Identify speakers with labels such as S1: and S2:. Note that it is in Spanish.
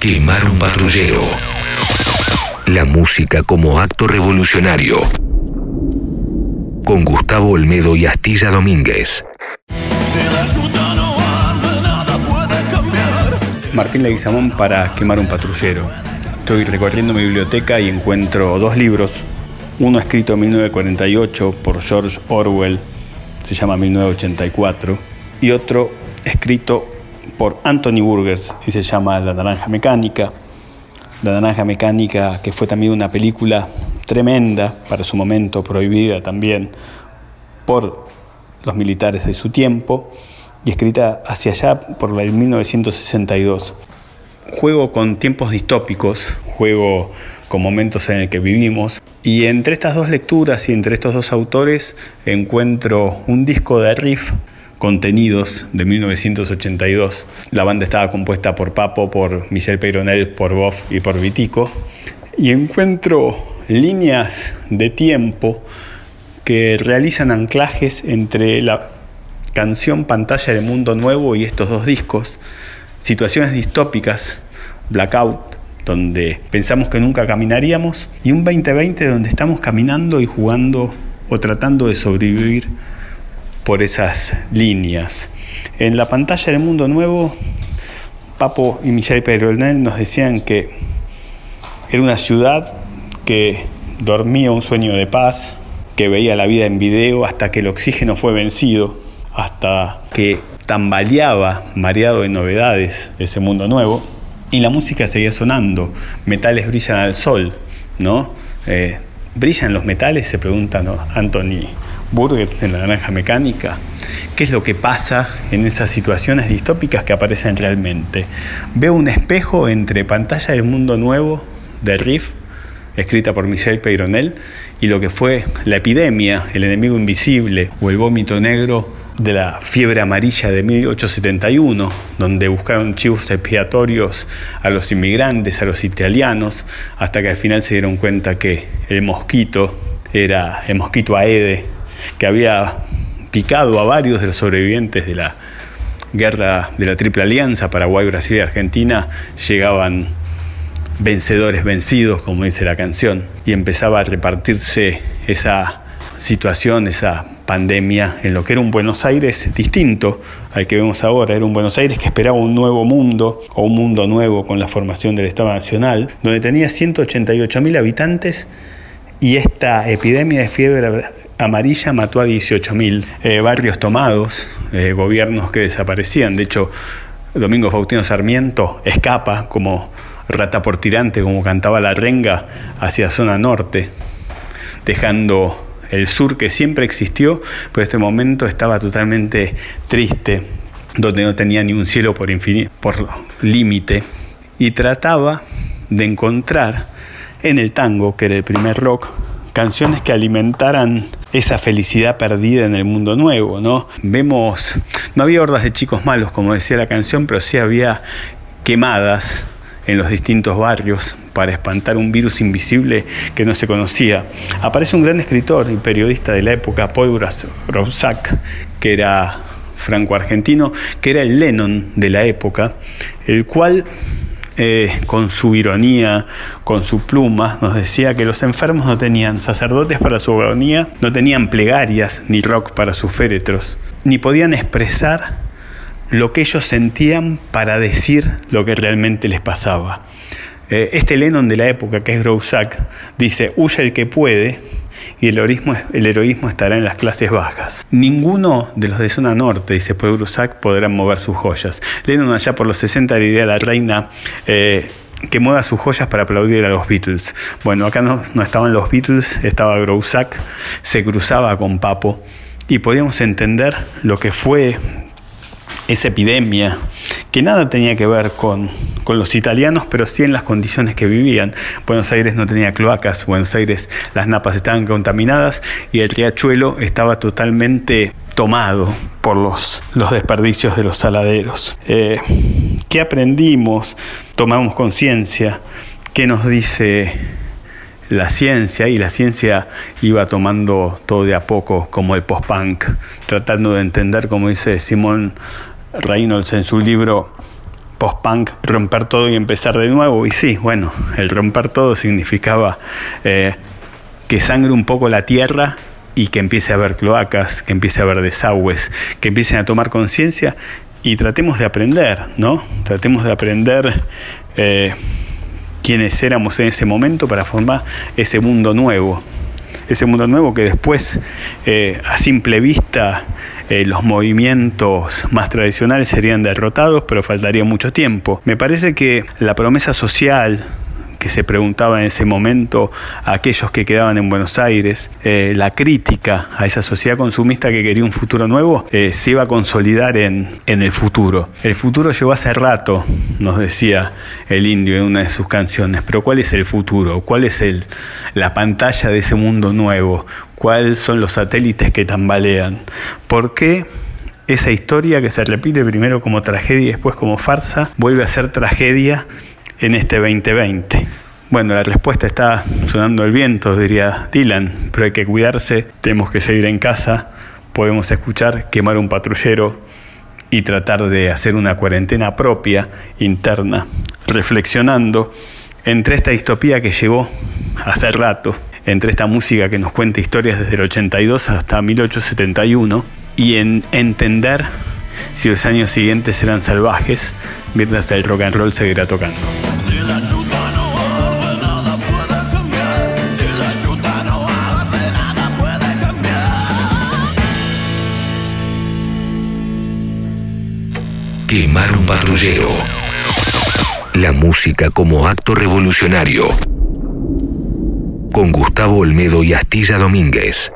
S1: Quemar un patrullero. La música como acto revolucionario. Con Gustavo Olmedo y Astilla Domínguez.
S2: Martín Leguizamón para Quemar un patrullero. Estoy recorriendo mi biblioteca y encuentro dos libros. Uno escrito en 1948 por George Orwell, se llama 1984, y otro escrito por Anthony Burgers y se llama La Naranja Mecánica. La Naranja Mecánica, que fue también una película tremenda para su momento, prohibida también por los militares de su tiempo y escrita hacia allá por el 1962. Juego con tiempos distópicos, juego con momentos en el que vivimos y entre estas dos lecturas y entre estos dos autores encuentro un disco de riff Contenidos de 1982. La banda estaba compuesta por Papo, por Michel Peyronel, por Boff y por Vitico. Y encuentro líneas de tiempo que realizan anclajes entre la canción Pantalla del Mundo Nuevo y estos dos discos. Situaciones distópicas, Blackout, donde pensamos que nunca caminaríamos, y un 2020 donde estamos caminando y jugando o tratando de sobrevivir por esas líneas. En la pantalla del Mundo Nuevo, Papo y Michel Pedronel nos decían que era una ciudad que dormía un sueño de paz, que veía la vida en video hasta que el oxígeno fue vencido, hasta que tambaleaba, mareado de novedades, ese mundo nuevo, y la música seguía sonando, metales brillan al sol, ¿no? Eh, ¿Brillan los metales? Se pregunta Anthony Burgers en la naranja mecánica. ¿Qué es lo que pasa en esas situaciones distópicas que aparecen realmente? Veo un espejo entre pantalla del mundo nuevo de Riff, escrita por Michel Peyronel, y lo que fue la epidemia, el enemigo invisible o el vómito negro de la fiebre amarilla de 1871, donde buscaron chivos expiatorios a los inmigrantes, a los italianos, hasta que al final se dieron cuenta que el mosquito era el mosquito Aede, que había picado a varios de los sobrevivientes de la guerra de la Triple Alianza, Paraguay, Brasil y Argentina, llegaban vencedores vencidos, como dice la canción, y empezaba a repartirse esa situación, esa pandemia en lo que era un Buenos Aires distinto al que vemos ahora. Era un Buenos Aires que esperaba un nuevo mundo o un mundo nuevo con la formación del Estado Nacional, donde tenía 188 mil habitantes y esta epidemia de fiebre amarilla mató a 18.000 eh, barrios tomados, eh, gobiernos que desaparecían. De hecho, Domingo Faustino Sarmiento escapa como rata por tirante, como cantaba la renga, hacia zona norte, dejando el sur que siempre existió, pero este momento estaba totalmente triste, donde no tenía ni un cielo por, por límite, y trataba de encontrar en el tango, que era el primer rock, canciones que alimentaran esa felicidad perdida en el mundo nuevo, ¿no? Vemos, no había hordas de chicos malos, como decía la canción, pero sí había quemadas en los distintos barrios para espantar un virus invisible que no se conocía. Aparece un gran escritor y periodista de la época, Paul Grossack, que era franco-argentino, que era el Lennon de la época, el cual eh, con su ironía, con su pluma, nos decía que los enfermos no tenían sacerdotes para su agonía, no tenían plegarias ni rock para sus féretros, ni podían expresar lo que ellos sentían para decir lo que realmente les pasaba. Eh, este Lennon de la época, que es Grousac, dice, huye el que puede y el heroísmo, estará en las clases bajas. Ninguno de los de zona norte, dice Grousac, podrán mover sus joyas. Lennon allá por los 60 diría a la reina... Eh, que mueva sus joyas para aplaudir a los Beatles. Bueno, acá no, no estaban los Beatles, estaba Grousac, se cruzaba con Papo y podíamos entender lo que fue esa epidemia, que nada tenía que ver con, los italianos, pero sí en las condiciones que vivían. Buenos Aires no tenía cloacas, Buenos Aires las napas estaban contaminadas y el riachuelo estaba totalmente tomado por los, los desperdicios de los saladeros. Eh, ¿Qué aprendimos? Tomamos conciencia. ¿Qué nos dice la ciencia? Y la ciencia iba tomando todo de a poco, como el post-punk, tratando de entender, como dice Simón Reynolds en su libro post-punk romper todo y empezar de nuevo. Y sí, bueno, el romper todo significaba eh, que sangre un poco la tierra y que empiece a haber cloacas, que empiece a haber desagües, que empiecen a tomar conciencia y tratemos de aprender, ¿no? Tratemos de aprender eh, quiénes éramos en ese momento para formar ese mundo nuevo. Ese mundo nuevo que después, eh, a simple vista, eh, los movimientos más tradicionales serían derrotados, pero faltaría mucho tiempo. Me parece que la promesa social, que se preguntaba en ese momento a aquellos que quedaban en Buenos Aires, eh, la crítica a esa sociedad consumista que quería un futuro nuevo, eh, se iba a consolidar en, en, el futuro. El futuro llegó hace rato, nos decía el indio en una de sus canciones, pero ¿cuál es el futuro? ¿Cuál es el, la pantalla de ese mundo nuevo? ¿Cuáles son los satélites que tambalean? ¿Por qué? Esa historia que se repite primero como tragedia y después como farsa, vuelve a ser tragedia en este 2020? Bueno, la respuesta está sonando el viento, diría Dylan, pero hay que cuidarse, tenemos que seguir en casa, podemos escuchar quemar un patrullero y tratar de hacer una cuarentena propia, interna, reflexionando entre esta distopía que llegó hace rato, entre esta música que nos cuenta historias desde el 82 hasta 1871 y en entender si los años siguientes serán salvajes mientras el rock and roll seguirá tocando.
S1: Quemar un patrullero. La música como acto revolucionario. Con Gustavo Olmedo y Astilla Domínguez.